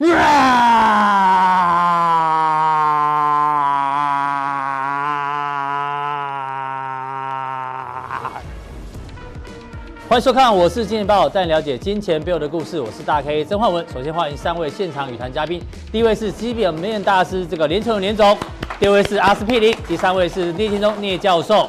欢迎收看，我是金钱爆，带你了解金钱背后的故事。我是大 K 曾焕文。首先欢迎三位现场语谈嘉宾，第一位是基本面大师这个连彦荣连总，第二位是阿司匹林，第三位是聂建中聂教授。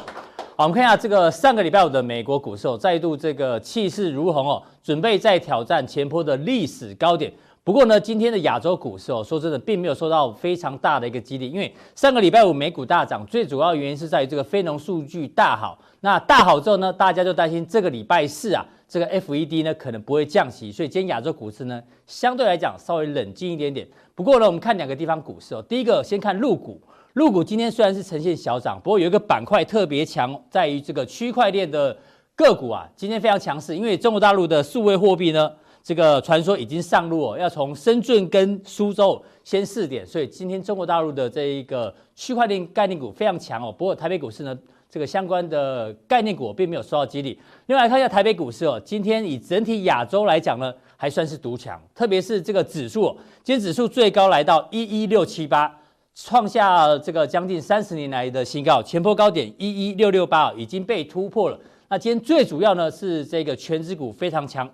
我们看一下这个上个礼拜五的美国股市哦，再度这个气势如虹哦，准备再挑战前波的历史高点。不过呢，今天的亚洲股市哦，说真的，并没有受到非常大的一个激励，因为上个礼拜五美股大涨，最主要原因是在于这个非农数据大好。那大好之后呢，大家就担心这个礼拜四啊，这个 FED 呢可能不会降息，所以今天亚洲股市呢相对来讲稍微冷静一点点。不过呢，我们看两个地方股市哦，第一个先看陆股，陆股今天虽然是呈现小涨，不过有一个板块特别强，在于这个区块链的个股啊，今天非常强势，因为中国大陆的数位货币呢。这个传说已经上路哦，要从深圳跟苏州先试点，所以今天中国大陆的这一个区块链概念股非常强哦。不过台北股市呢，这个相关的概念股并没有受到激励。另外来看一下台北股市哦，今天以整体亚洲来讲呢，还算是独强，特别是这个指数，今天指数最高来到一一六七八，创下这个将近三十年来的新高，前波高点一一六六八已经被突破了。那今天最主要呢是这个权值股非常强。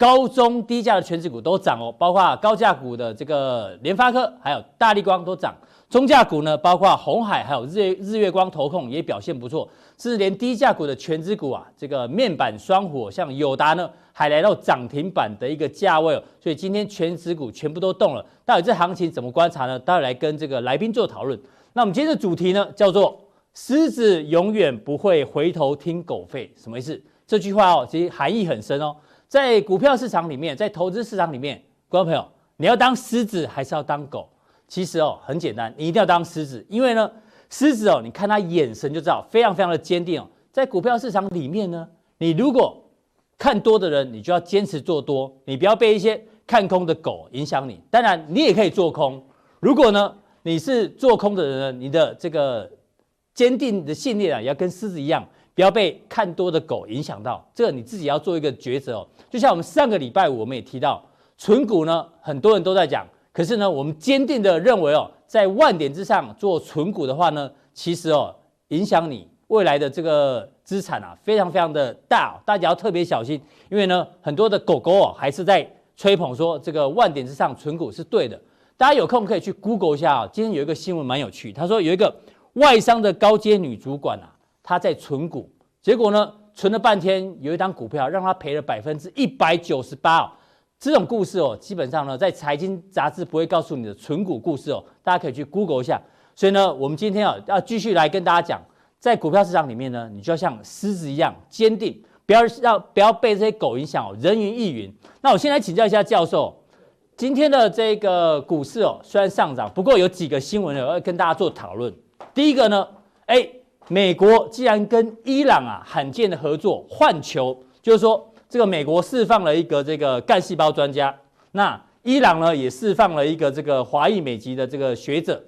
高中低价的权值股都涨哦，包括高价股的这个联发科，还有大力光都涨。中价股呢，包括红海，还有日日月光投控也表现不错。甚至连低价股的权值股啊，这个面板双火，像友达呢，还来到涨停板的一个价位哦。所以今天权值股全部都动了。到底这行情怎么观察呢？待会来跟这个来宾做讨论。那我们今天的主题呢，叫做“狮子永远不会回头听狗吠”，什么意思？这句话哦，其实含义很深哦。在股票市场里面，在投资市场里面，观众朋友，你要当狮子还是要当狗？其实哦，很简单，你一定要当狮子，因为呢，狮子哦，你看他眼神就知道，非常非常的坚定哦。在股票市场里面呢，你如果看多的人，你就要坚持做多，你不要被一些看空的狗影响你。当然，你也可以做空。如果呢，你是做空的人呢，你的这个坚定的信念啊，也要跟狮子一样。不要被看多的狗影响到，这个你自己要做一个抉择哦。就像我们上个礼拜五我们也提到，存股呢，很多人都在讲，可是呢，我们坚定的认为哦，在万点之上做存股的话呢，其实哦，影响你未来的这个资产啊，非常非常的大，哦大家要特别小心，因为呢，很多的狗狗哦，还是在吹捧说这个万点之上存股是对的。大家有空可以去 Google 一下啊，今天有一个新闻蛮有趣，他说有一个外商的高阶女主管啊。他在存股，结果呢，存了半天，有一张股票让他赔了百分之一百九十八哦。这种故事哦，基本上呢，在财经杂志不会告诉你的存股故事哦，大家可以去 Google 一下。所以呢，我们今天啊，要继续来跟大家讲，在股票市场里面呢，你就要像狮子一样坚定，不要让不要被这些狗影响哦，人云亦云。那我先来请教一下教授，今天的这个股市哦，虽然上涨，不过有几个新闻呢，我要跟大家做讨论。第一个呢，哎。美国既然跟伊朗啊罕见的合作换球，就是说这个美国释放了一个这个干细胞专家，那伊朗呢也释放了一个这个华裔美籍的这个学者，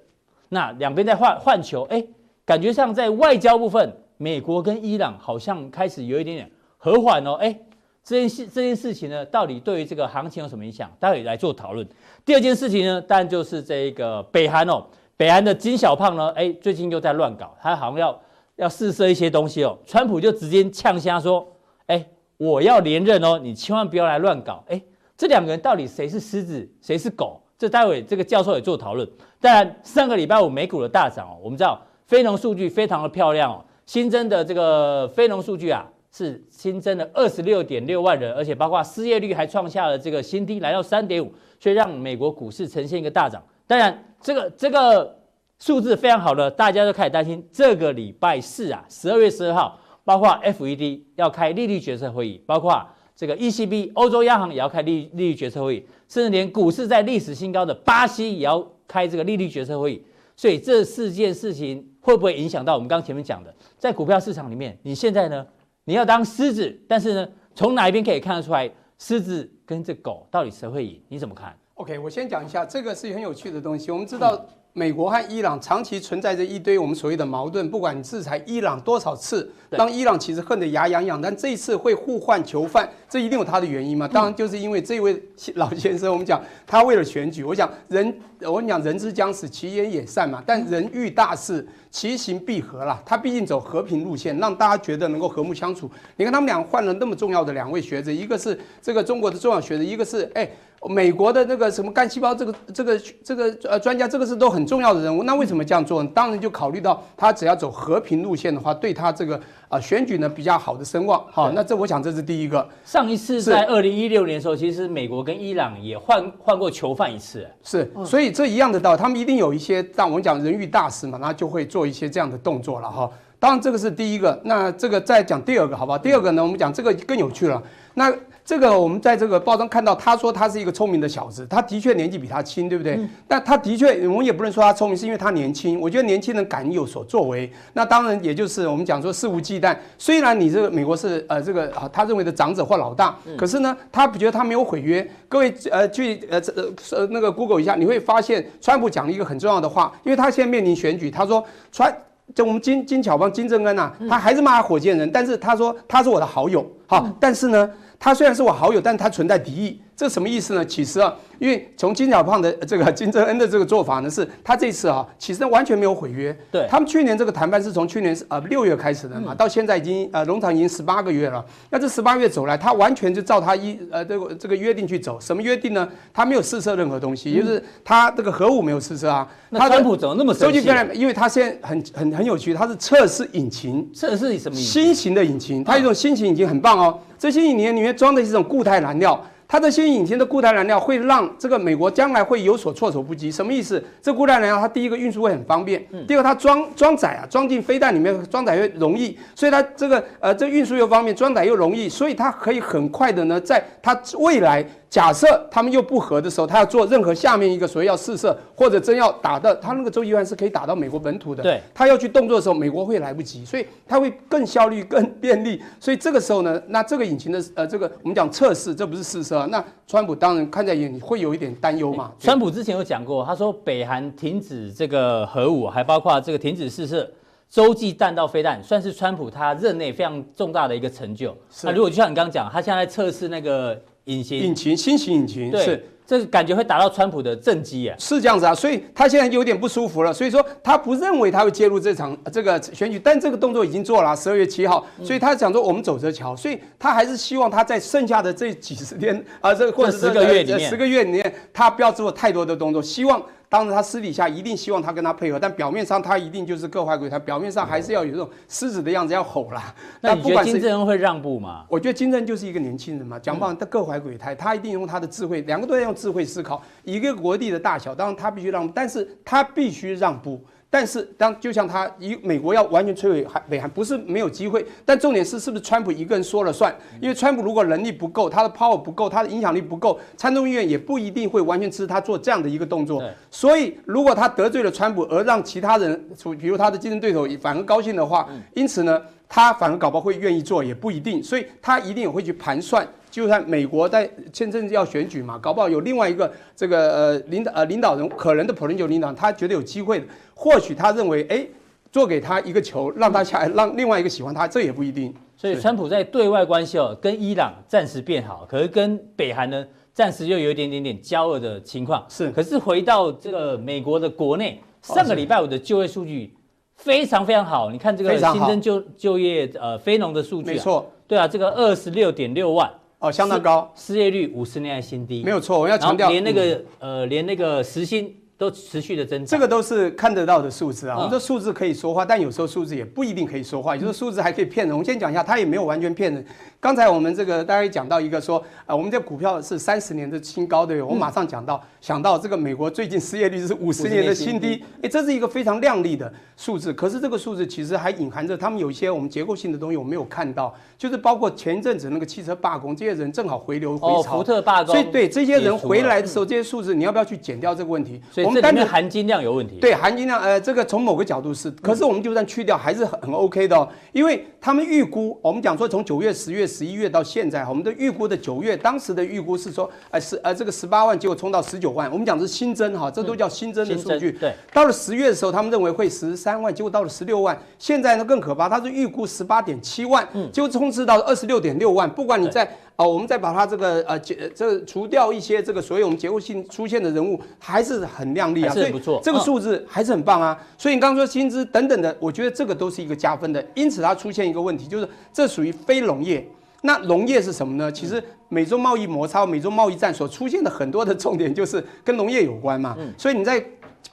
那两边在换换球，哎，感觉上在外交部分，美国跟伊朗好像开始有一点点和缓哦，哎，这件事这件事情呢，到底对于这个行情有什么影响？待会来做讨论。第二件事情呢，当然就是这个北韩哦，北韩的金小胖呢，哎，最近又在乱搞，他好像要。要试射一些东西哦，川普就直接呛瞎说：“哎，我要连任哦，你千万不要来乱搞。”哎，这两个人到底谁是狮子，谁是狗？这待会这个教授也做讨论。当然，上个礼拜五美股的大涨哦，我们知道非农数据非常的漂亮哦，新增的这个非农数据啊是新增了二十六点六万人，而且包括失业率还创下了这个新低，来到三点五，所以让美国股市呈现一个大涨。当然，这个这个。数字非常好的，大家都开始担心这个礼拜四啊，十二月十二号，包括 FED 要开利率决策会议，包括这个 ECB 欧洲央行也要开利利率决策会议，甚至连股市在历史新高的巴西也要开这个利率决策会议。所以这四件事情会不会影响到我们刚前面讲的，在股票市场里面，你现在呢，你要当狮子，但是呢，从哪一边可以看得出来狮子跟这狗到底谁会赢？你怎么看？OK，我先讲一下，这个是很有趣的东西。我们知道美国和伊朗长期存在着一堆我们所谓的矛盾，不管你制裁伊朗多少次，当伊朗其实恨得牙痒痒，但这一次会互换囚犯，这一定有他的原因嘛？当然就是因为这位老先生，我们讲他为了选举，我讲人，我跟你讲人之将死，其言也善嘛。但人遇大事，其行必合啦。他毕竟走和平路线，让大家觉得能够和睦相处。你看他们俩换了那么重要的两位学者，一个是这个中国的重要学者，一个是哎。美国的那个什么干细胞这个这个这个呃专家，这个是都很重要的人物。那为什么这样做呢？当然就考虑到他只要走和平路线的话，对他这个啊选举呢比较好的声望。好，那这我想这是第一个。上一次在二零一六年的时候，其实美国跟伊朗也换换过囚犯一次。是，所以这一样的道理，他们一定有一些，但我们讲人欲大事嘛，那就会做一些这样的动作了哈。当然这个是第一个，那这个再讲第二个，好不好？第二个呢，我们讲这个更有趣了。那这个我们在这个报章看到，他说他是一个聪明的小子，他的确年纪比他轻，对不对？嗯、但他的确，我们也不能说他聪明，是因为他年轻。我觉得年轻人敢有所作为，那当然也就是我们讲说肆无忌惮。虽然你这个美国是呃这个啊他认为的长者或老大，可是呢，他不觉得他没有毁约。各位呃去呃呃呃那个 Google 一下，你会发现川普讲了一个很重要的话，因为他现在面临选举，他说川就我们金金巧帮金正恩呐、啊，他还是骂火箭人，但是他说他是我的好友，好，但是呢。他虽然是我好友，但他存在敌意，这什么意思呢？其实啊，因为从金小胖的这个金正恩的这个做法呢，是他这次啊，其实完全没有毁约。对，他们去年这个谈判是从去年呃六月开始的嘛，到现在已经呃农场已经十八个月了。那这十八月走来，他完全就照他一呃这个这个约定去走。什么约定呢？他没有试射任何东西，就是他这个核武没有试射啊。那川普怎么那么生气？因为他现在很很很有趣，他是测试引擎，测试什么引擎？新型的引擎，他有一种新型引擎很棒哦。这些引擎里面装的是一种固态燃料，它这些引擎的固态燃料会让这个美国将来会有所措手不及。什么意思？这固态燃料它第一个运输会很方便，第二个它装装载啊，装进飞弹里面装载又容易，所以它这个呃这运输又方便，装载又容易，所以它可以很快的呢，在它未来。假设他们又不和的时候，他要做任何下面一个所以要试射或者真要打到，他那个洲际导弹是可以打到美国本土的。对，他要去动作的时候，美国会来不及，所以他会更效率、更便利。所以这个时候呢，那这个引擎的呃，这个我们讲测试，这不是试射啊。那川普当然看在眼里，会有一点担忧嘛。川普之前有讲过，他说北韩停止这个核武，还包括这个停止试射洲际弹道飞弹，算是川普他任内非常重大的一个成就。那如果就像你刚刚讲，他现在测试那个。引擎，引擎，新型引擎对是，这感觉会打到川普的政绩啊，是这样子啊，所以他现在有点不舒服了，所以说他不认为他会介入这场这个选举，但这个动作已经做了，十二月七号，所以他想说我们走着瞧，所以他还是希望他在剩下的这几十天啊，这个或者十个月里面，十个月里面，他不要做太多的动作，希望。当然，他私底下一定希望他跟他配合，但表面上他一定就是各怀鬼胎，表面上还是要有这种狮子的样子，要吼啦。那你觉得金正恩会让步吗？我觉得金正恩就是一个年轻人嘛，讲不好他各怀鬼胎，他一定用他的智慧，两个都在用智慧思考，一个国力的大小，当然他必须让步，但是他必须让步。但是，当就像他一美国要完全摧毁韩北韩，不是没有机会。但重点是，是不是川普一个人说了算？因为川普如果能力不够，他的 power 不够，他的影响力不够，参众议院也不一定会完全支持他做这样的一个动作。所以，如果他得罪了川普，而让其他人，比如他的竞争对手反而高兴的话，因此呢，他反而搞不好会愿意做，也不一定。所以他一定也会去盘算。就算美国在签证要选举嘛，搞不好有另外一个这个呃领导呃领导人可能的普林九领导人，他觉得有机会的，或许他认为哎，做给他一个球，让他下来，让另外一个喜欢他，这也不一定。所以川普在对外关系哦，跟伊朗暂时变好，可是跟北韩呢，暂时又有一点点点交恶的情况。是，可是回到这个美国的国内，上个礼拜五的就业数据非常非常好，你看这个新增就就业呃非农的数据，没错，对啊，这个二十六点六万。哦，相当高，失业率五十年来新低，没有错。我要强调，连那个、嗯、呃，连那个时薪都持续的增长，这个都是看得到的数字啊。我们说数字可以说话，但有时候数字也不一定可以说话，有时候数字还可以骗人。我们先讲一下，它也没有完全骗人。刚才我们这个大家讲到一个说，呃，我们这股票是三十年的新高，对，我马上讲到，想到这个美国最近失业率是五十年的新低，哎，这是一个非常亮丽的数字。可是这个数字其实还隐含着他们有一些我们结构性的东西，我没有看到，就是包括前一阵子那个汽车罢工，这些人正好回流回潮，福特罢工，所以对这些人回来的时候，这些数字你要不要去减掉这个问题？所以我们单纯含金量有问题。对，含金量，呃，这个从某个角度是，可是我们就算去掉，还是很很 OK 的哦。因为他们预估，我们讲说从九月、十月、十一月到现在，我们的预估的九月当时的预估是说，呃，十呃这个十八万，结果冲到十九万。我们讲的是新增哈，这都叫新增的数据。对，到了十月的时候，他们认为会十三万，结果到了十六万。现在呢更可怕，他是预估十八点七万，嗯就冲刺到二十六点六万。不管你在。哦，我们再把它这个呃结这除掉一些这个所有我们结构性出现的人物，还是很亮丽啊，所以不错，这个数字还是很棒啊。所以你刚刚说薪资等等的，我觉得这个都是一个加分的。因此它出现一个问题，就是这属于非农业。那农业是什么呢？其实美洲贸易摩擦、美洲贸易战所出现的很多的重点，就是跟农业有关嘛。所以你在。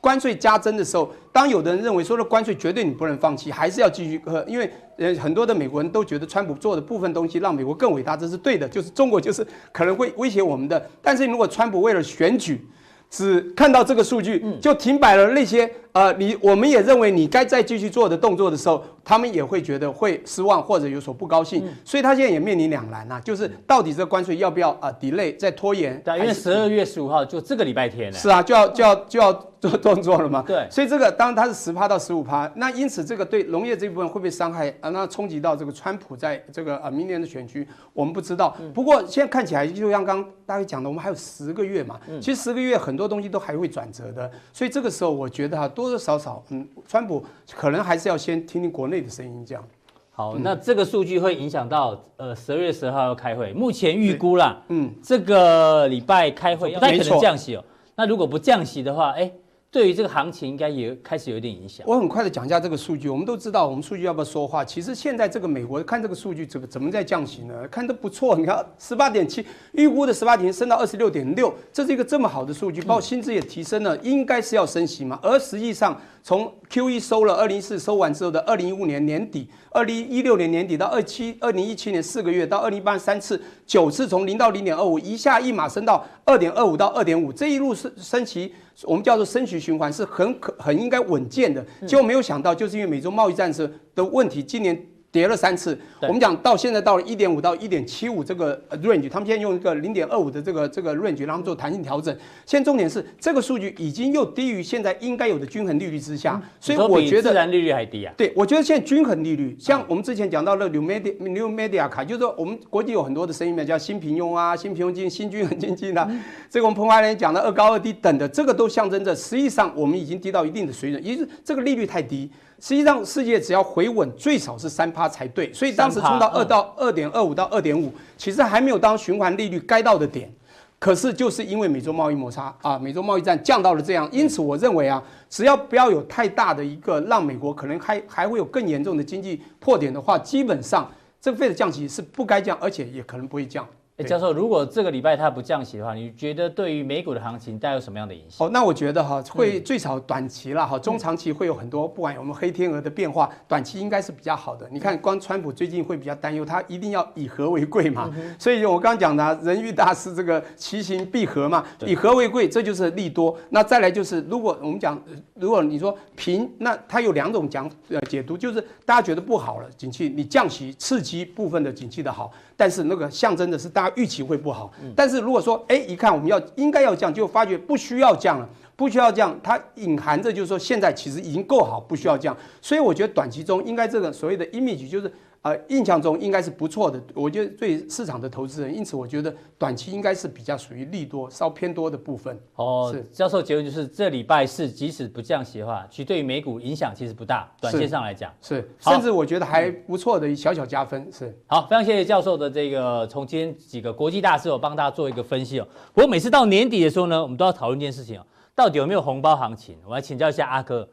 关税加征的时候，当有的人认为说了关税绝对你不能放弃，还是要继续喝，因为呃很多的美国人都觉得川普做的部分东西让美国更伟大，这是对的，就是中国就是可能会威胁我们的。但是如果川普为了选举，只看到这个数据就停摆了那些呃你我们也认为你该再继续做的动作的时候，他们也会觉得会失望或者有所不高兴，所以他现在也面临两难呐，就是到底这个关税要不要啊 delay 再拖延？对，因为十二月十五号就这个礼拜天了。是啊，就要就要就要。做 动作了吗？对，所以这个当然它是十趴到十五趴，那因此这个对农业这部分会不会伤害啊？那冲击到这个川普在这个啊明年的选区，我们不知道。不过现在看起来，就像刚刚大家讲的，我们还有十个月嘛，其实十个月很多东西都还会转折的，所以这个时候我觉得哈，多多少少，嗯，川普可能还是要先听听国内的声音，这样。好，那这个数据会影响到呃十二月十号要开会，目前预估啦，嗯，这个礼拜开会不太可能降息哦。那如果不降息的话，哎。对于这个行情，应该也开始有点影响。我很快的讲一下这个数据。我们都知道，我们数据要不要说话？其实现在这个美国看这个数据，怎么怎么在降息呢？看都不错，你看十八点七，预估的十八点升到二十六点六，这是一个这么好的数据，包括薪资也提升了，应该是要升息嘛。而实际上，从 Q E 收了二零一四收完之后的二零一五年年底，二零一六年年底到二七二零一七年四个月到二零一八年三次九次，从零到零点二五，一下一码升到二点二五到二点五，这一路升升旗。我们叫做升息循环是很可很应该稳健的，结果没有想到，就是因为美洲贸易战争的问题，今年。跌了三次，我们讲到现在到了一点五到一点七五这个 range，他们现在用一个零点二五的这个这个 range，让他们做弹性调整。现在重点是这个数据已经又低于现在应该有的均衡利率之下，所以我觉得自然利率还低啊。对，我觉得现在均衡利率，像我们之前讲到的 New Media New Media 卡，就是说我们国际有很多的声音嘛，叫新平庸啊、新平庸经济、新均衡经济啊。这个我们彭华人讲的二高二低等的，这个都象征着实际上我们已经低到一定的水准，也就是这个利率太低。实际上，世界只要回稳，最少是三趴才对。所以当时冲到二到二点二五到二点五，其实还没有当循环利率该到的点。可是就是因为美洲贸易摩擦啊，美洲贸易战降到了这样，因此我认为啊，只要不要有太大的一个让美国可能还还会有更严重的经济破点的话，基本上这个费的降息是不该降，而且也可能不会降。欸、教授，如果这个礼拜它不降息的话，你觉得对于美股的行情带有什么样的影响？哦，那我觉得哈，会最少短期了哈，中长期会有很多，不管我们黑天鹅的变化，短期应该是比较好的。你看，光川普最近会比较担忧，他一定要以和为贵嘛。所以我刚刚讲的人欲大师这个其行必合嘛，以和为贵，这就是利多。那再来就是，如果我们讲，如果你说平，那它有两种讲呃解读，就是大家觉得不好了，景气你降息刺激部分的景气的好。但是那个象征的是大家预期会不好，但是如果说哎，一看我们要应该要降，就发觉不需要降了，不需要降，它隐含着就是说现在其实已经够好，不需要降，所以我觉得短期中应该这个所谓的 image 就是。呃，印象中应该是不错的，我觉得对市场的投资人，因此我觉得短期应该是比较属于利多，稍偏多的部分。哦，是教授结论就是这礼拜四即使不降息的话，其实对于美股影响其实不大，短线上来讲是，是，甚至我觉得还不错的小小加分。是，好，非常谢谢教授的这个从今天几个国际大事我帮大家做一个分析哦。不过每次到年底的时候呢，我们都要讨论一件事情哦，到底有没有红包行情？我来请教一下阿哥。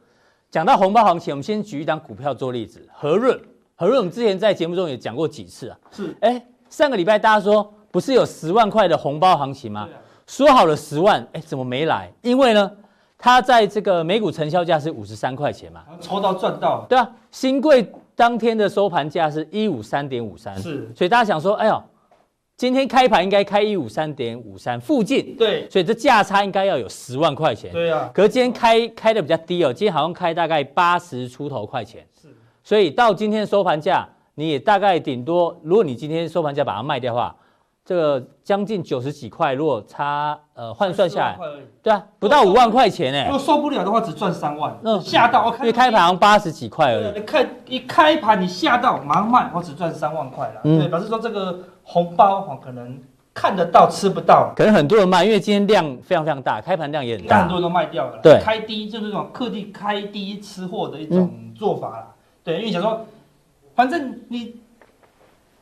讲到红包行情，我们先举一档股票做例子，和润。和润，我们之前在节目中也讲过几次啊。是，哎，上个礼拜大家说不是有十万块的红包行情吗？说好了十万，哎，怎么没来？因为呢，它在这个每股成交价是五十三块钱嘛。抽到赚到。对啊，新贵当天的收盘价是一五三点五三。是，所以大家想说，哎呦，今天开盘应该开一五三点五三附近。对，所以这价差应该要有十万块钱。对啊。可是今天开开的比较低哦，今天好像开大概八十出头块钱。是。所以到今天收盘价，你也大概顶多，如果你今天收盘价把它卖掉的话，这个将近九十几块，如果差呃换算下来，对啊，不到五万块钱哎。如果受不了的话，只赚三万。嗯，吓到我看。因为开盘八十几块而已。你看一开盘你吓到，马上卖，我只赚三万块了。嗯，对，表示说这个红包哈可能看得到吃不到。可能很多人卖，因为今天量非常非常大，开盘量也很大，很多人都卖掉了。对，开低就是这种特地开低吃货的一种做法了。对，因为想说，反正你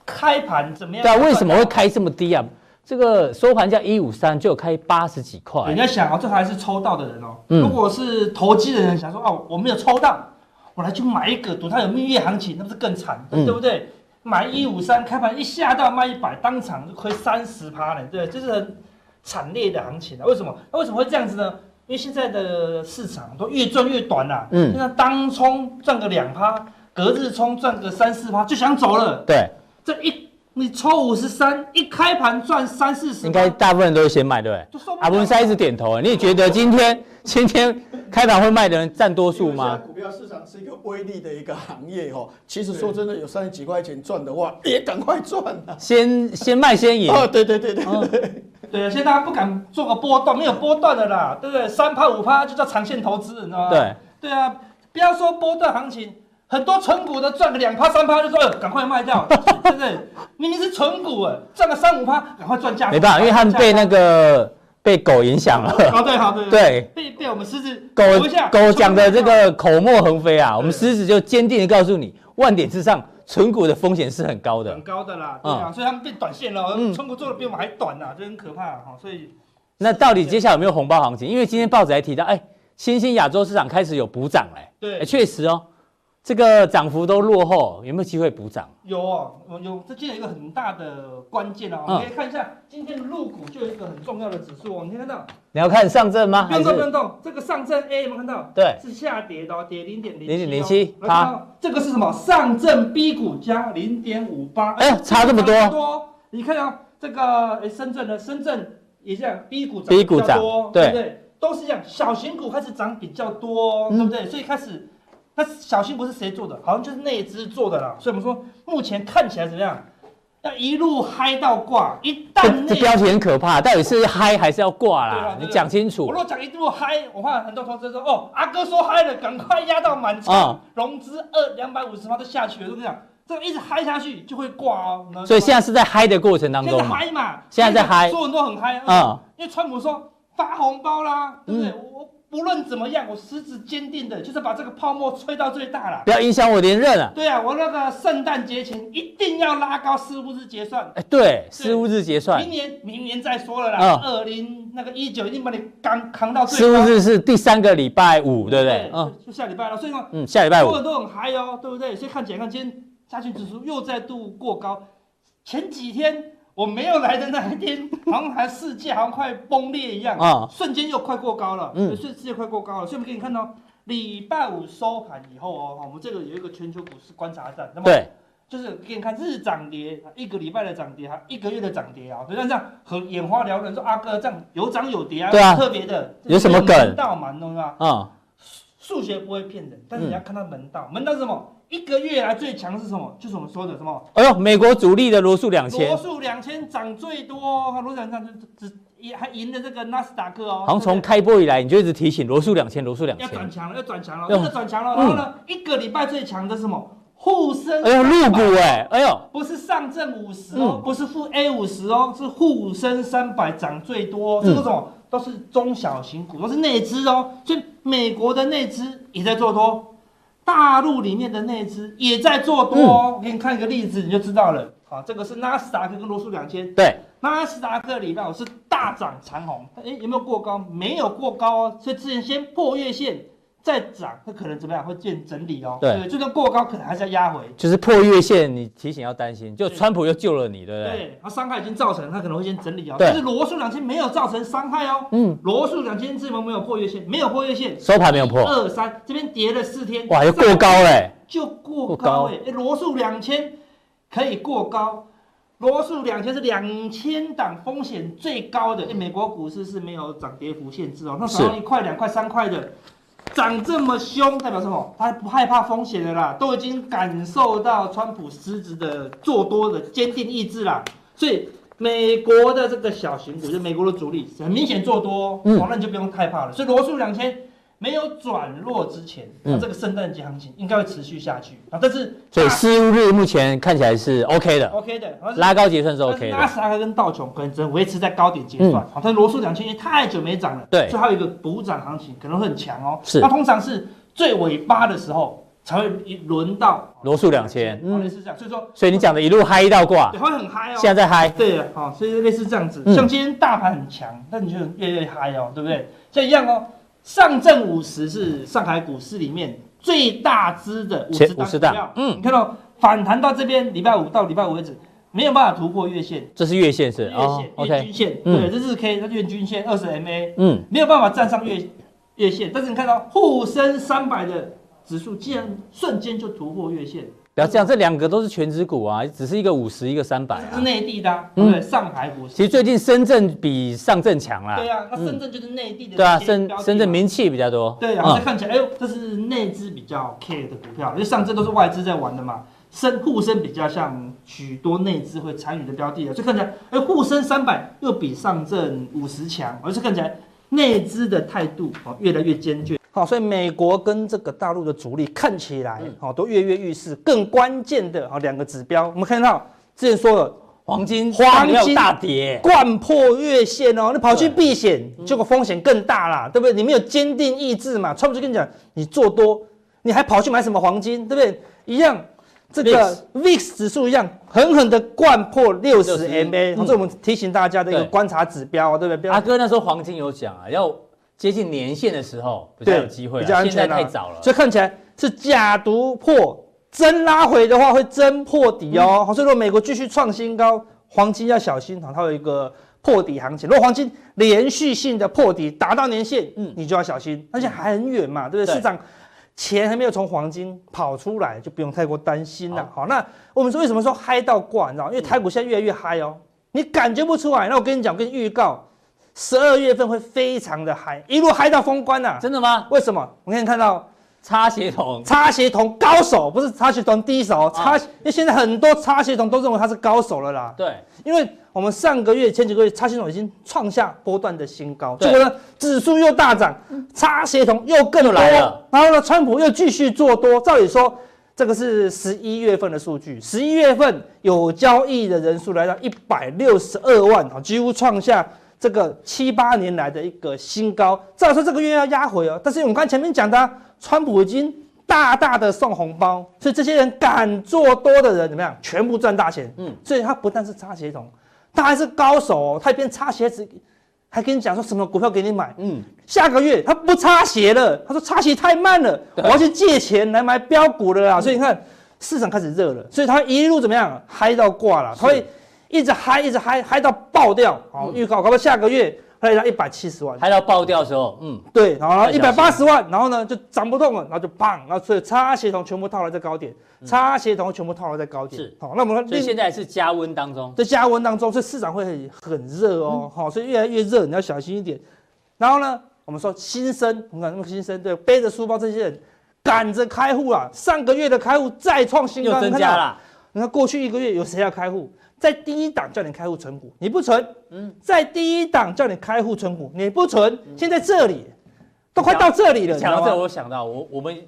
开盘怎么样？对啊，为什么会开这么低啊？这个收盘价一五三，就有开八十几块。人家想啊，这还是抽到的人哦。嗯、如果是投机的人，想说哦，我没有抽到，我来去买一个，赌它有蜜月行情，那不是更惨，嗯、对不对？买一五三，开盘一下到卖一百，当场就亏三十趴呢，对，这是很惨烈的行情啊。为什么？那为什么会这样子呢？因为现在的市场都越赚越短啦、啊。嗯。现在当冲赚个两趴，隔日冲赚个三四趴，就想走了。对。这一。你抽五十三，一开盘赚三四十，应该大部分人都是先卖，对不对？阿文塞一直点头，你也觉得今天 今天开盘会卖的人占多数吗？股票市场是一个微利的一个行业哦。其实说真的，有三十几块钱赚的话，也赶快赚啊！先先卖先赢。哦，对对对对对，对啊！现在大家不敢做个波段，没有波段的啦，对不对？三趴五趴就叫长线投资，你知道吗？对对啊，不要说波段行情。很多纯股的赚个两趴三趴就说，赶快卖掉，对不对？明明是纯股啊，赚个三五趴，赶快赚价。没办法，因为他们被那个被狗影响了。好对好对对，被被我们狮子狗狗讲的这个口沫横飞啊，我们狮子就坚定的告诉你，万点之上，存股的风险是很高的，很高的啦。对啊，所以他们变短线了，存股做的比我们还短呐，这很可怕哈。所以那到底接下来有没有红包行情？因为今天报纸还提到，哎，新兴亚洲市场开始有补涨嘞。对，确实哦。这个涨幅都落后，有没有机会补涨？有哦，有。这今天有一个很大的关键哦，嗯、你可以看一下今天的入股就有一个很重要的指数哦，你可以看到。你要看上证吗？不用动，不用动。这个上证 A 有没有看到？对，是下跌的，跌零点零零点零七。好，这个是什么？上证 B 股加零点五八。哎，差这么多。多。你看啊，这个哎，深圳的深圳也这样，B 股涨比较多，对不对？都是这样，小型股开始涨比较多，对不对？所以开始。那小新不是谁做的？好像就是那一只做的啦。所以我们说，目前看起来怎么样？要一路嗨到挂，一旦这标题很可怕，到底是嗨还是要挂啦？你讲清楚。我如果讲一路嗨，我怕很多投资者说：“哦，阿哥说嗨了，赶快压到满仓，融资二两百五十万都下去了。”是不是？这个一直嗨下去就会挂哦。所以现在是在嗨的过程当中嘛？嗨嘛，现在在嗨，所有人都很嗨啊。因为川普说发红包啦，对不对？我。无论怎么样，我十指坚定的，就是把这个泡沫吹到最大了，不要影响我连任啊！对啊，我那个圣诞节前一定要拉高四五日结算。哎，对，四五日结算，明年明年再说了啦。二零那个一九一定把你扛扛到最高。四五日是第三个礼拜五，对不对？嗯，就下礼拜了。所以说，嗯，下礼拜五，所有人都很嗨哦，对不对？所以看起来看今天加权指数又再度过高，前几天。我没有来的那一天，好像还世界好像快崩裂一样啊！瞬间又快过高了，嗯，世世界快过高了。所以我们给你看到，礼拜五收盘以后哦，我们这个有一个全球股市观察站，那么对，就是给你看日涨跌，一个礼拜的涨跌，还一个月的涨跌啊。就像这样很眼花缭乱，说阿哥这样有涨有跌啊，对啊，特别的，有什么梗？门道嘛，懂吗？啊，数学不会骗人，但是你要看到门道，门道是什么？一个月来最强是什么？就是我们说的什么？哎呦，美国主力的罗素两千，罗素两千涨最多，罗素两千只只还赢了这个纳斯达克哦。好像从开播以来，你就一直提醒罗素两千，罗素两千要转强了，要转强了，要转强了。然后呢，一个礼拜最强的是什么？沪深。哎呦，入股哎，哎呦，不是上证五十哦，不是沪 A 五十哦，是沪深三百涨最多。这个什么？都是中小型股，都是内资哦。所以美国的内资也在做多。大陆里面的那只也在做多，我给你看一个例子，你就知道了。好，这个是纳斯达克跟罗素两千。对，纳斯达克礼拜五是大涨长红，哎，有没有过高？没有过高哦，所以之前先破月线。再涨，它可能怎么样？会见整理哦。对，就算过高，可能还是要压回。就是破月线，你提醒要担心。就川普又救了你，对不对？对，它伤害已经造成，它可能会先整理哦。但是罗素两千没有造成伤害哦。嗯。罗素两千为什么没有破月线？没有破月线，收盘没有破。二三这边跌了四天，哇，又过高嘞。就过高哎，罗素两千可以过高。罗素两千是两千档风险最高的，哎，美国股市是没有涨跌幅限制哦。那涨一块、两块、三块的。涨这么凶，代表什么？他不害怕风险的啦，都已经感受到川普实质的做多的坚定意志啦。所以美国的这个小型股，就美国的主力很明显做多，嗯，那你就不用太怕了。所以罗素两千。没有转弱之前，嗯，这个圣诞节行情应该会持续下去啊。但是，所以四日目前看起来是 OK 的，OK 的，拉高结算是 OK 的。纳斯达克跟道琼可能只能维持在高点结算，好，但罗素两千也太久没涨了，对，所以还有一个补涨行情可能会很强哦。是，那通常是最尾巴的时候才会轮到罗素两千，嗯，类似这样。所以说，所以你讲的一路嗨到挂，会很嗨哦。现在在嗨，对啊，好，所以类似这样子。像今天大盘很强，但你就越越嗨哦，对不对？像一样哦。上证五十是上海股市里面最大支的五十档股票。嗯，你看到反弹到这边，礼拜五到礼拜五为止，没有办法突破月线。这是月线是？月线，月均线。对，这是 K，它月均线二十 MA。嗯，没有办法站上月月线，但是你看到沪深三百的指数，竟然瞬间就突破月线。不要这样，这两个都是权值股啊，只是一个五十，一个三百啊。是内地的、啊，对、嗯，上海股市。其实最近深圳比上证强啦。对啊，那深圳就是内地的。对啊，深深圳名气比较多。对啊，看起来，哎呦，这是内资比较 care 的股票，因为上证都是外资在玩的嘛。深沪深比较像许多内资会参与的标的，所以看起来，哎，沪深三百又比上证五十强，而且看起来内资的态度哦越来越坚决。好，所以美国跟这个大陆的主力看起来，好都跃跃欲试。更关键的啊，两个指标，我们看到之前说了，黄金黄金大跌，掼破月线哦，你跑去避险，结果风险更大啦，对不对？你没有坚定意志嘛，川普就跟你讲，你做多，你还跑去买什么黄金，对不对？一样，这个 VIX 指数一样，狠狠的掼破六十 MA，这是我们提醒大家的一个观察指标，对不对？阿哥那时候黄金有讲啊，要。接近年线的时候比较有机会，比较安全。现在太早了，所以看起来是假突破，真拉回的话会真破底哦。所以如果美国继续创新高，黄金要小心，它有一个破底行情。如果黄金连续性的破底达到年线，嗯，你就要小心，而且还很远嘛，对不对？市场钱还没有从黄金跑出来，就不用太过担心了。好，那我们说为什么说嗨到挂，你知道？因为台股现在越来越嗨哦，你感觉不出来。那我跟你讲，我跟你预告。十二月份会非常的嗨，一路嗨到封关呐、啊！真的吗？为什么？我给你看到擦鞋童，擦鞋童高手，不是擦鞋童低手，擦、啊，因为现在很多擦鞋童都认为他是高手了啦。对，因为我们上个月、前几个月擦鞋童已经创下波段的新高，结果呢，指数又大涨，擦鞋童又更多来了。然后呢，川普又继续做多。照理说，这个是十一月份的数据，十一月份有交易的人数来到一百六十二万，啊，几乎创下。这个七八年来的一个新高，照说这个月要压回哦，但是我们看前面讲的，川普已经大大的送红包，所以这些人敢做多的人怎么样，全部赚大钱。嗯，所以他不但是擦鞋童，他还是高手哦，他一边擦鞋子，还跟你讲说什么股票给你买。嗯，下个月他不擦鞋了，他说擦鞋太慢了，我要去借钱来买标股了啊。所以你看市场开始热了，所以他一路怎么样，嗨到挂了，所以。一直嗨，一直嗨，嗨到爆掉。好，预告，搞到下个月嗨到一百七十万，嗨到爆掉的时候，嗯，对，然后一百八十万，然后呢就涨不动了，然后就砰，然后所以擦鞋童全部套牢在高点，擦鞋童全部套牢在高点。是，好，那我们所以现在是加温当中，在加温当中，所以市场会很很热哦，好，所以越来越热，你要小心一点。然后呢，我们说新生，我们讲那个新生，对，背着书包这些人赶着开户啊，上个月的开户再创新高，又增加了。你看过去一个月有谁要开户？在第一档叫你开户存股，你不存；嗯，在第一档叫你开户存股，你不存。现在这里都快到这里了。讲到这，我想到我我们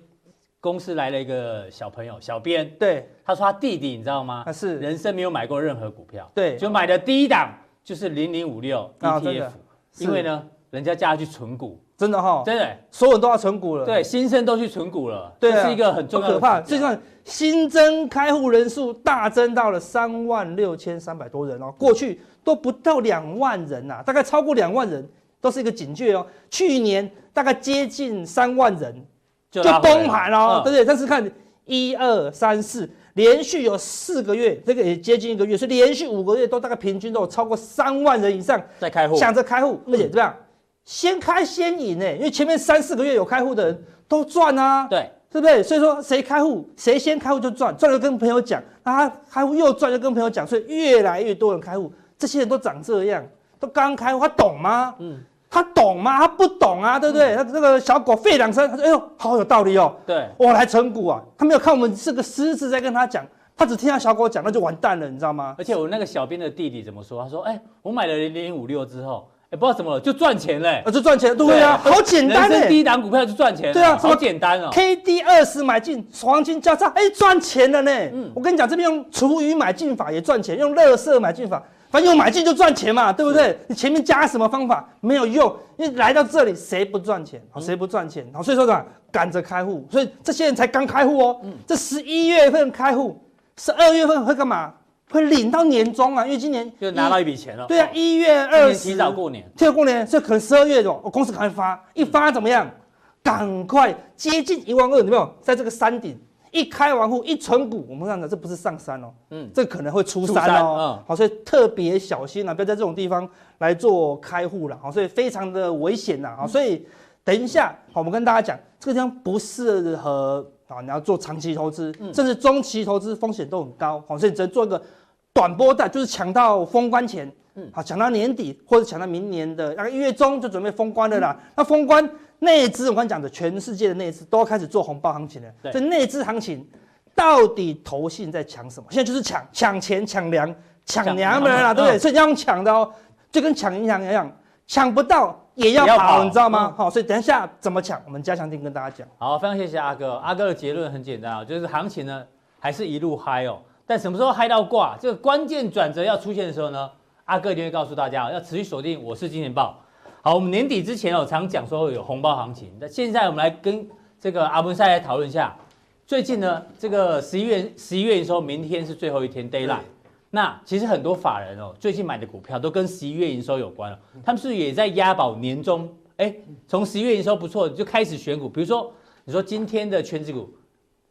公司来了一个小朋友，小编，对，他说他弟弟，你知道吗？他是。人生没有买过任何股票，对，就买的第一档就是零零五六 ETF，因为呢，人家叫他去存股。真的哈，真的，所有人都要存股了。对，新生都去存股了，对，是一个很重要的。可怕，这个新增开户人数大增到了三万六千三百多人哦，过去都不到两万人呐，大概超过两万人都是一个警戒哦。去年大概接近三万人就崩盘了，对不对？但是看一二三四，连续有四个月，这个也接近一个月，所以连续五个月都大概平均都有超过三万人以上在开户，想着开户，而且这样。先开先赢呢，因为前面三四个月有开户的人都赚啊，对，对不对？所以说谁开户，谁先开户就赚，赚了跟朋友讲，啊，开户又赚，就跟朋友讲，所以越来越多人开户，这些人都长这样，都刚开户，他懂吗？嗯，他懂吗？他不懂啊，对不对？他那个小狗吠两声，他说，哎呦，好有道理哦，对，我来成股啊，他没有看我们是个狮子在跟他讲，他只听到小狗讲，那就完蛋了，你知道吗？而且我那个小编的弟弟怎么说？他说：“哎、欸，我买了零零五六之后，哎、欸，不知道怎么了，就赚钱嘞、欸，啊，就赚钱，对啊，好简单嘞、欸，第一档股票就赚钱，对啊，好简单哦。K D 二十买进，黄金交叉，哎、欸，赚钱了呢。嗯，我跟你讲，这边用厨余买进法也赚钱，用垃圾买进法，反正用买进就赚钱嘛，对不对？你前面加什么方法没有用，因为来到这里谁不赚钱？好，谁不赚钱？好，所以说什么？赶着开户，所以这些人才刚开户哦。嗯，这十一月份开户。十二月份会干嘛？会领到年终啊，因为今年就拿到一笔钱了。对啊，一月二十提早过年，提早过年，所以可能十二月哦，我公司赶快发，一发怎么样？赶快接近一万二，有没有？在这个山顶一开完户一存股，我们看的这不是上山哦，嗯，这可能会出山哦，好，所以特别小心啊，不要在这种地方来做开户了，好，所以非常的危险呐，好，所以等一下，好，我们跟大家讲，这个地方不适合。啊，你要做长期投资，甚至中期投资风险都很高，好，所以只能做一个短波段，就是抢到封关前，嗯，好，抢到年底或者抢到明年的大概一月中就准备封关了啦。那封关内资，我刚讲的全世界的内资都要开始做红包行情了。对，这内资行情到底投信在抢什么？现在就是抢抢钱、抢粮、抢娘们啦，对不对？所以要用抢的哦，就跟抢银行一样，抢不到。也要跑，你知道吗？好、嗯，所以等一下怎么抢，我们加强定跟大家讲。好，非常谢谢阿哥。阿哥的结论很简单啊，就是行情呢还是一路嗨哦，但什么时候嗨到挂，这个关键转折要出现的时候呢，阿哥一定会告诉大家，要持续锁定。我是金钱豹。好，我们年底之前哦，常讲说有红包行情。那现在我们来跟这个阿文赛来讨论一下，最近呢，这个十一月十一月的时候，明天是最后一天 Deadline。那其实很多法人哦，最近买的股票都跟十一月营收有关了。他们是不是也在押宝年终？哎，从十一月营收不错就开始选股。比如说，你说今天的权值股，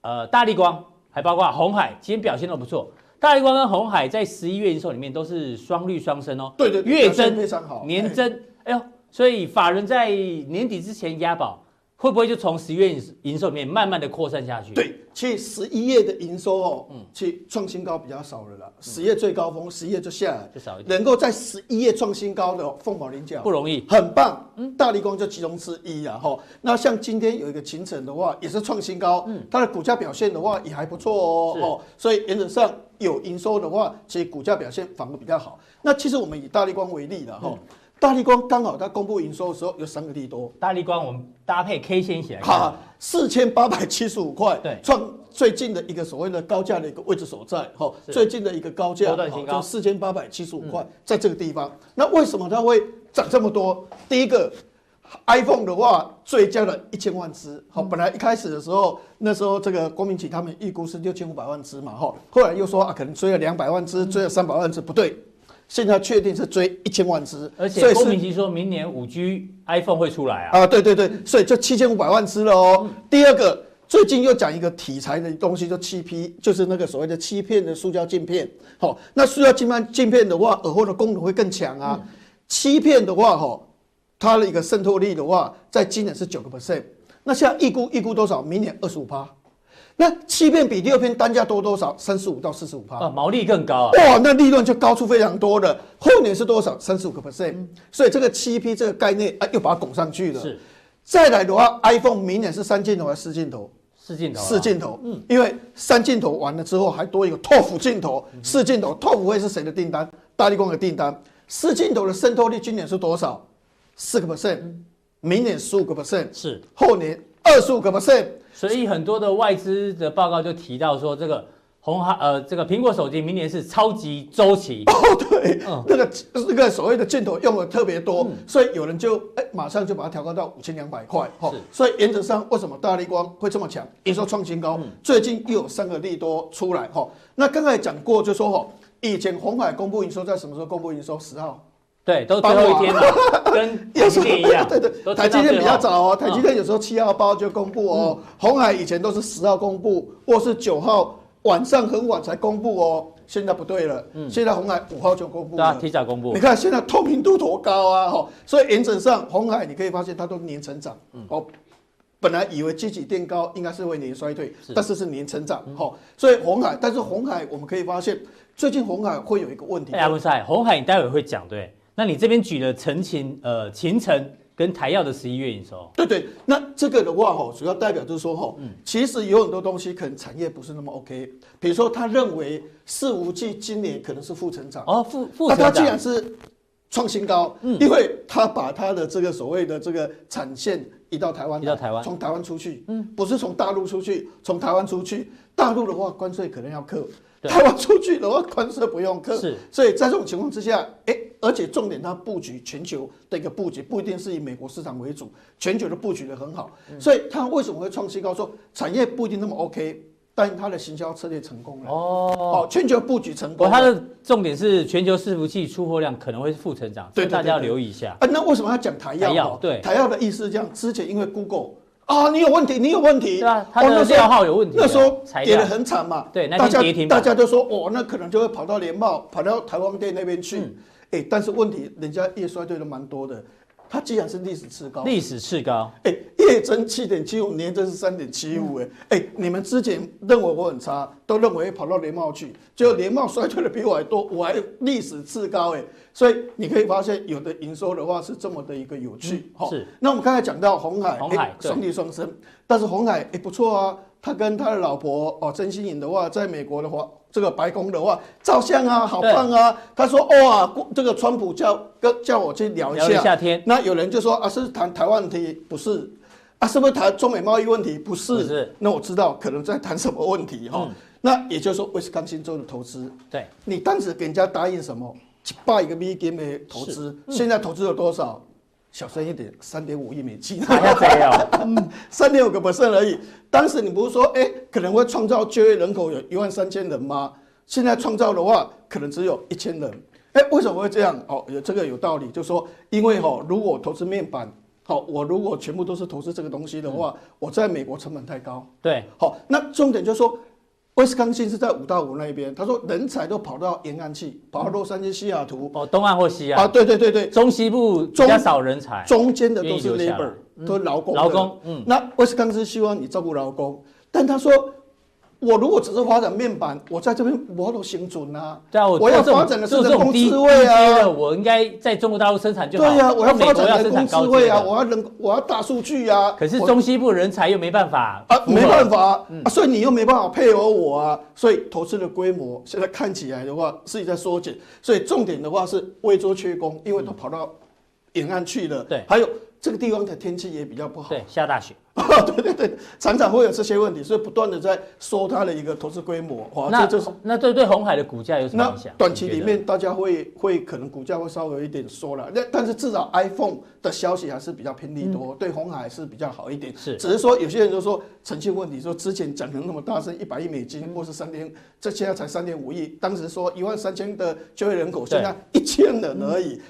呃，大力光，还包括红海，今天表现都不错。大力光跟红海在十一月营收里面都是双绿双升哦。对对，月增非常好，年增。哎呦，所以法人在年底之前押宝。会不会就从十月营营收里面慢慢的扩散下去？对，其实十一月的营收哦，嗯，其实创新高比较少了啦。十月最高峰，十一月就下来，就少一点。能够在十一月创新高的凤毛麟角不容易，很棒。嗯，大立光就其中之一啊，哈。那像今天有一个勤诚的话，也是创新高，嗯，它的股价表现的话也还不错哦，哦。所以原则上有营收的话，其实股价表现反而比较好。那其实我们以大立光为例了哈。嗯大力光刚好，它公布营收的时候有三个利多。大力光，我们搭配 K 线一起来看。好，四千八百七十五块，对，创最近的一个所谓的高价的一个位置所在。哈，最近的一个高价，就四千八百七十五块，在这个地方。那为什么它会涨这么多？第一个，iPhone 的话追加了一千万只。好，本来一开始的时候，那时候这个郭明錤他们预估是六千五百万只嘛。哈，后来又说啊，可能追了两百万只，追了三百万只，不对。现在确定是追一千万只，而且郭明錤说明年五 G iPhone 会出来啊！啊，对对对，所以就七千五百万只了哦。第二个，最近又讲一个题材的东西，就七 P，就是那个所谓的欺骗的塑胶镜片。好，那塑胶镜片镜片的话，耳后的功能会更强啊。欺骗的话，哈，它的一个渗透力的话，在今年是九个 percent，那现在预估预估多少？明年二十五趴。那七片比六片单价多多少？三十五到四十五趴，毛利更高啊！哇，那利润就高出非常多了。后年是多少？三十五个 percent。所以这个七 P 这个概念啊，又把它拱上去了。是。再来的话，iPhone 明年是三镜头还是四镜头？四镜头。四镜头。嗯。因为三镜头完了之后，还多一个 ToF 镜头。四镜头，ToF 会是谁的订单？大力光的订单。四镜头的渗透率今年是多少？四个 percent。明年十五个 percent。是。后年二十五个 percent。所以很多的外资的报告就提到说，这个红海呃，这个苹果手机明年是超级周期 哦，对，嗯、那个那个所谓的镜头用的特别多，嗯、所以有人就哎、欸、马上就把它调高到五千两百块哈。所以原则上为什么大力光会这么强？营收创新高，嗯、最近又有三个利多出来哈。那刚才讲过就说哈，以前红海公布营收在什么时候公布营收？十号。对，都最后一天嘛，跟 台积电一样。对对，台积电比较早哦，台积电有时候七号八就公布哦。红海以前都是十号公布，或是九号晚上很晚才公布哦。现在不对了，现在红海五号就公布了，提早公布。你看现在透明度多高啊！哈，所以原则上红海你可以发现它都年成长。哦，本来以为积极垫高应该是会年衰退，但是是年成长。哈，所以红海，但是红海我们可以发现，最近红海会有一个问题。哎，阿文赛，红海你待会会讲对。那你这边举了陈勤呃勤诚跟台药的十一月营收。对对，那这个的话哈，主要代表就是说哈，其实有很多东西可能产业不是那么 OK。比如说，他认为四五 G 今年可能是负成长。哦，负负成长。他既然是创新高，嗯，因为他把他的这个所谓的这个产线移到台湾，移到台湾，从台湾出去，嗯，不是从大陆出去，从台湾出去。大陆的话，关税可能要扣。台湾出去的话，关税不用扣，是，所以在这种情况之下，哎，而且重点它布局全球的一个布局，不一定是以美国市场为主，全球的布局的很好，所以它为什么会创新高？说产业不一定那么 OK，但它的行销策略成功了哦，全球布局成功。它的重点是全球伺服器出货量可能会是负成长，对，大家要留意一下。啊，那为什么要讲台药？对，台药的意思是这样，之前因为 Google。啊，你有问题，你有问题。对啊，它的料号有问题。那时候跌得很惨嘛。对，那天跌停大家都说，哦，那可能就会跑到联茂，跑到台湾店那边去。哎、嗯欸，但是问题，人家业衰退的蛮多的。它既然是历史次高，历史次高。哎、欸，月增七点七五，年增是三点七五。哎，哎，你们之前认为我很差，都认为跑到联茂去，结果联茂衰退的比我还多，我还历史次高。哎。所以你可以发现，有的营收的话是这么的一个有趣，哈、嗯。是。那我们刚才讲到红海，红海双利双生，但是红海哎不错啊，他跟他的老婆哦曾心颖的话，在美国的话，这个白宫的话照相啊，好棒啊。他说哇，这个川普叫跟叫我去聊一下，夏天。那有人就说啊，是谈台湾问题，不是啊，是不是谈中美贸易问题？不是。不是。那我知道可能在谈什么问题哈。嗯、那也就是说，威斯康星州的投资，对，你当时给人家答应什么？八亿个美金的投资，嗯、现在投资了多少？小声一点，三点五亿美金。还要这样？三点五个 percent 而已。当时你不是说，哎、欸，可能会创造就业人口有一万三千人吗？现在创造的话，可能只有一千人。哎、欸，为什么会这样？哦，有这个有道理，就是说，因为哦，如果投资面板，好，我如果全部都是投资这个东西的话，嗯、我在美国成本太高。对，好，那重点就是说。威斯康星是在五大湖那边，他说人才都跑到沿岸去，跑到洛杉矶、西雅图哦，东岸或西岸。啊，对对对对，中西部比较少人才，中间的都是 labor，都是劳工，劳工，嗯，那威斯康星希望你照顾劳工，但他说。我如果只是发展面板，我在这边我都行准啊。对啊，我要发展的是人工智慧啊。我应该在中国大陆生产就好。对呀，我要发展人工智慧啊，我要人，我要大数据啊。可是中西部人才又没办法啊，没办法啊，所以你又没办法配合我啊，所以投资的规模现在看起来的话是在缩减，所以重点的话是位桌缺工，因为都跑到沿岸去了。对，还有。这个地方的天气也比较不好，对，下大雪，对对对，常常会有这些问题，所以不断的在缩它的一个投资规模。那这就是那对对红海的股价有什么影响？短期里面大家会会可能股价会稍微有一点缩了，那但是至少 iPhone 的消息还是比较偏利多，嗯、对红海是比较好一点。是，只是说有些人就说诚信问题，说之前讲成那么大声，一百亿美金、嗯、或是三点，这现在才三点五亿，当时说一万三千的就业人口，现在一千人而已。嗯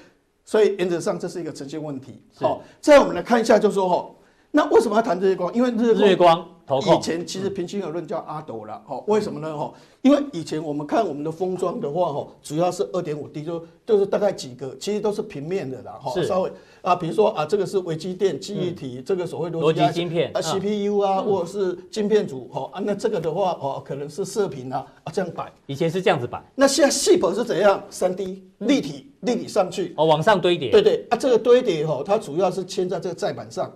所以原则上这是一个诚信问题。好，再我们来看一下，就是说哈，那为什么要谈日月光？因为日月光以前其实平心而论叫阿斗了。哈，为什么呢？哈，因为以前我们看我们的封装的话，哈，主要是二点五 D，就就是大概几个，其实都是平面的啦。哈，稍微啊，比如说啊，这个是微机电、记忆体，这个所谓逻辑晶片啊，CPU 啊，或者是晶片组。哈，啊，那这个的话，哦，可能是射频啊，啊，这样摆。以前是这样子摆。那现在细本是怎样？三 D 立体。立体上去哦，往上堆叠。对对啊，这个堆叠哈，它主要是嵌在这个载板上，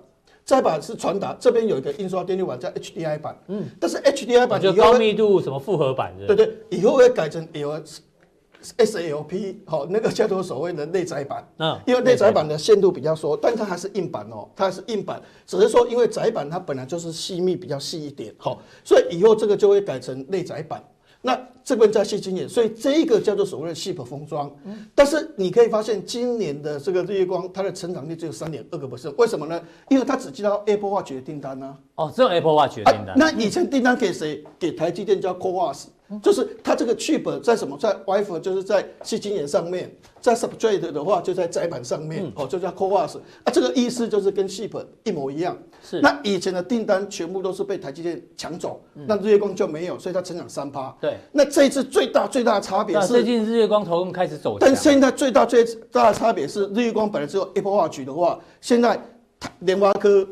载板是传达，这边有一个印刷电路板叫 HDI 版，嗯，但是 HDI 版就高密度什么复合板，对对，以后会改成 L SLP，好，那个叫做所谓的内载板，嗯，因为内载板的限度比较缩，但它还是硬板哦，它还是硬板，只是说因为窄板它本来就是细密比较细一点，好，所以以后这个就会改成内载板。那这边在矽晶圆，所以这一个叫做所谓的 SiP 封装。但是你可以发现，今年的这个日月光，它的成长率只有三点二个 percent。为什么呢？因为它只接到 Apple Watch 的订单呢、啊。哦，只有 Apple Watch 的订单。那以前订单给谁？给台积电叫 CoWoS。就是它这个 chip 在什么，在 wafer 就是在矽晶圆上面，在 substrate 的话就在载板上面，哦，就叫 CoWoS 啊，这个意思就是跟 chip 一模一样。是。那以前的订单全部都是被台积电抢走，那日月光就没有，所以它成长三趴。对。那这一次最大最大的差别是，最近日月光投控开始走。但现在最大最大的差别是，日月光本来只有 Apple Watch 的话，现在联发科、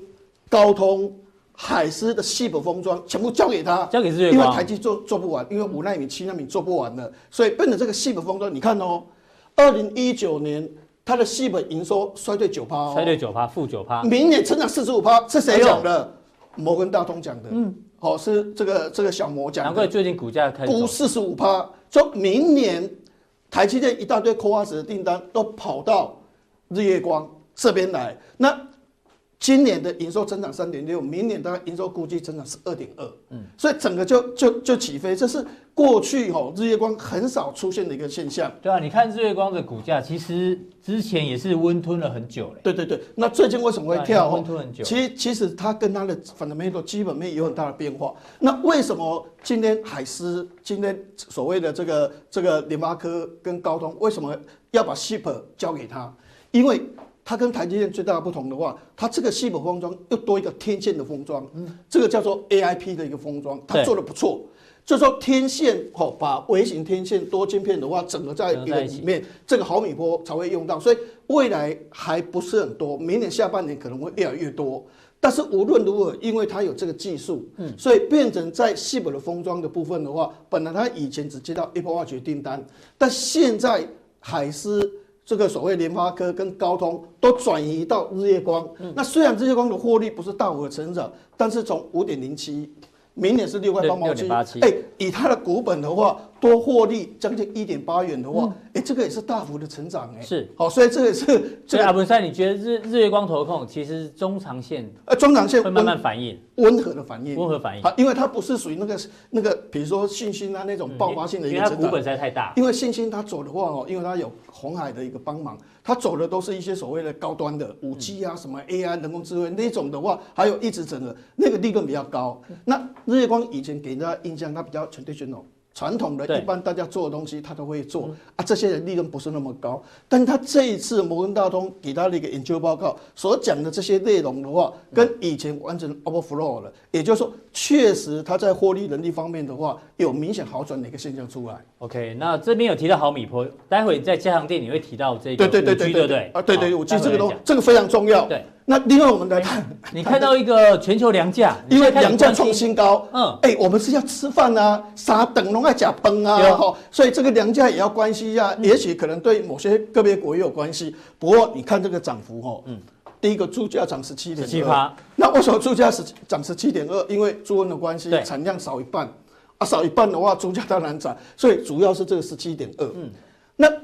高通。海思的细本封装全部交给他，交给日月光，因为台积做做不完，因为五纳米、七纳米做不完了，所以奔着这个细本封装，你看哦，二零一九年它的细本营收衰退九趴，哦，衰退九趴，负九趴。明年成长四十五趴，是谁讲的？摩根大通讲的。嗯，好，是这个这个小摩讲的。难怪最近股价开始估四十五趴，说明年台积电一大堆 CoWoS 的订单都跑到日月光这边来，那。今年的营收增长三点六，明年大概营收估计增长是二点二，嗯，所以整个就就就起飞，这是过去吼日月光很少出现的一个现象。对啊，你看日月光的股价，其实之前也是温吞了很久嘞。对对对，那最近为什么会跳？温吞很久。其实其实它跟它的 fundamental 基本面有很大的变化。那为什么今天海思，今天所谓的这个这个联发科跟高通，为什么要把 SiP 交给他？因为它跟台积电最大的不同的话，它这个矽封装又多一个天线的封装，嗯，这个叫做 AIP 的一个封装，它做的不错。就是说天线哦，把微型天线多晶片的话，整合在一个里面，这个毫米波才会用到，所以未来还不是很多，明年下半年可能会越来越多。但是无论如何，因为它有这个技术，嗯，所以变成在矽的封装的部分的话，本来它以前只接到 Apple Watch 订单，但现在海思。这个所谓联发科跟高通都转移到日月光，那虽然日月光的获利不是大幅的成长，但是从五点零七，明年是六块八毛七，哎，以它的股本的话。多获利将近一点八元的话，哎、这个也是大幅的成长哎、欸。是，好，所以这个是、这个。所以阿文山，你觉得日日月光投控其实中长线呃中长线会慢慢反应，温和的反应，温和反应。好，因为它不是属于那个那个，比如说信心啊那种爆发性的一个成长。因为它股本实在太大。因为信心它走的话哦，因为它有红海的一个帮忙，它走的都是一些所谓的高端的五 G 啊，什么 AI 人工智慧那种的话，还有一直整个那个利润比较高。那日月光以前给人家印象，它比较 traditional。传统的一般大家做的东西，他都会做啊。这些人利润不是那么高，但他这一次摩根大通给他的一个研究报告所讲的这些内容的话，跟以前完全 overflow 了。也就是说，确实他在获利能力方面的话，有明显好转的一个现象出来。OK，那这边有提到毫米波，待会在加强店你会提到这个 5G，对对对对对对啊，对对，五 G 这个东这个非常重要。对。那另外我们来看，你看到一个全球粮价，因为粮价创新高，嗯，哎，我们是要吃饭啊，啥等龙爱假崩啊，哈，所以这个粮价也要关系一下，也许可能对某些个别国也有关系。不过你看这个涨幅，哦，嗯，第一个猪价涨十七点七八，那为什么猪价是涨十七点二？因为猪瘟的关系，产量少一半，啊，少一半的话，猪价当然涨，所以主要是这个十七点二，嗯。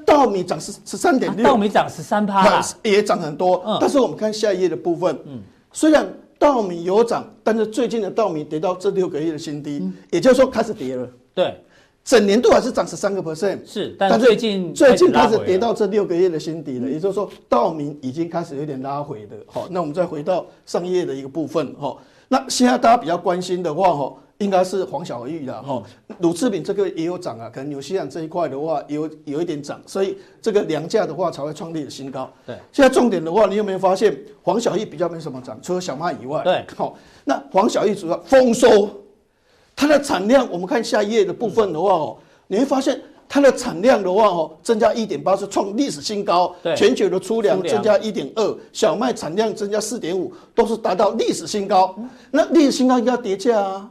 那稻米涨十十三点六，稻米涨十三趴，也涨很多。嗯，但是我们看下一页的部分，嗯，虽然稻米有涨，但是最近的稻米跌到这六个月的新低，嗯、也就是说开始跌了。对，整年度还是涨十三个 percent，是，但最近最近开始跌到这六个月的新低了，嗯、也就是说稻米已经开始有点拉回的。好，那我们再回到上一页的一个部分，哈，那现在大家比较关心的话，哈。应该是黄小玉的哈，乳制品这个也有涨啊，可能纽西兰这一块的话有有一点涨，所以这个粮价的话才会创立新高。对，现在重点的话，你有没有发现黄小玉比较没什么涨，除了小麦以外。对，好，那黄小玉主要丰收，它的产量我们看下一页的部分的话哦，你会发现它的产量的话哦，增加一点八是创历史新高。对，全球的粗粮增加一点二，小麦产量增加四点五，都是达到历史新高。那历史新高应该要跌价啊。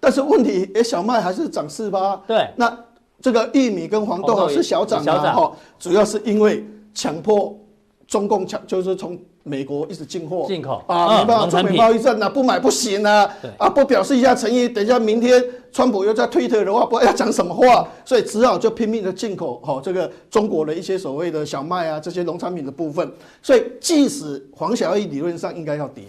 但是问题，哎，小麦还是涨四八。对，那这个玉米跟黄豆是小涨啊，哈，主要是因为强迫中共强，就是从美国一直进货，进口。啊，没办法，中美贸易战啊，不买不行啊，啊，不表示一下诚意，等一下明天川普又在推特的话，不知道要讲什么话，所以只好就拼命的进口，哈，这个中国的一些所谓的小麦啊，这些农产品的部分，所以即使黄小玉理论上应该要跌。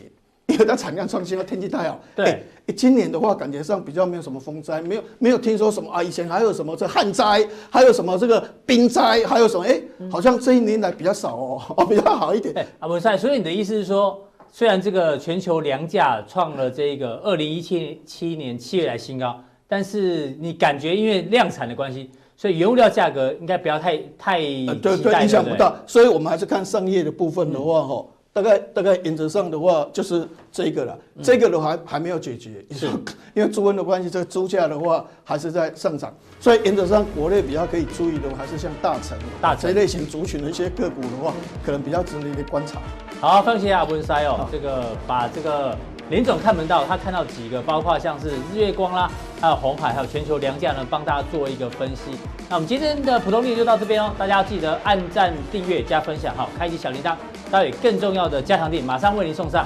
因为它产量创新了，天气太好。对、欸，今年的话，感觉上比较没有什么风灾，没有没有听说什么啊。以前还有什么这旱灾，还有什么这个冰灾，还有什么哎、欸，好像这一年来比较少哦，哦比较好一点。阿文赛，所以你的意思是说，虽然这个全球粮价创了这个二零一七七年七月来新高，但是你感觉因为量产的关系，所以原物料价格应该不要太太对对，影响不大。所以我们还是看上业的部分的话，哈。大概大概原则上的话就是这个了，这个的话还没有解决，因为猪瘟的关系，这个猪价的话还是在上涨，所以原则上国内比较可以注意的还是像大成、大成类型族群的一些个股的话，可能比较值得你观察。好，放心啊，文塞哦，这个把这个林总看门道，他看到几个，包括像是日月光啦，还有红海，还有全球粮价呢，帮大家做一个分析。那我们今天的普通力就到这边哦，大家要记得按赞、订阅、加分享，好，开启小铃铛。待会更重要的加强垫马上为您送上。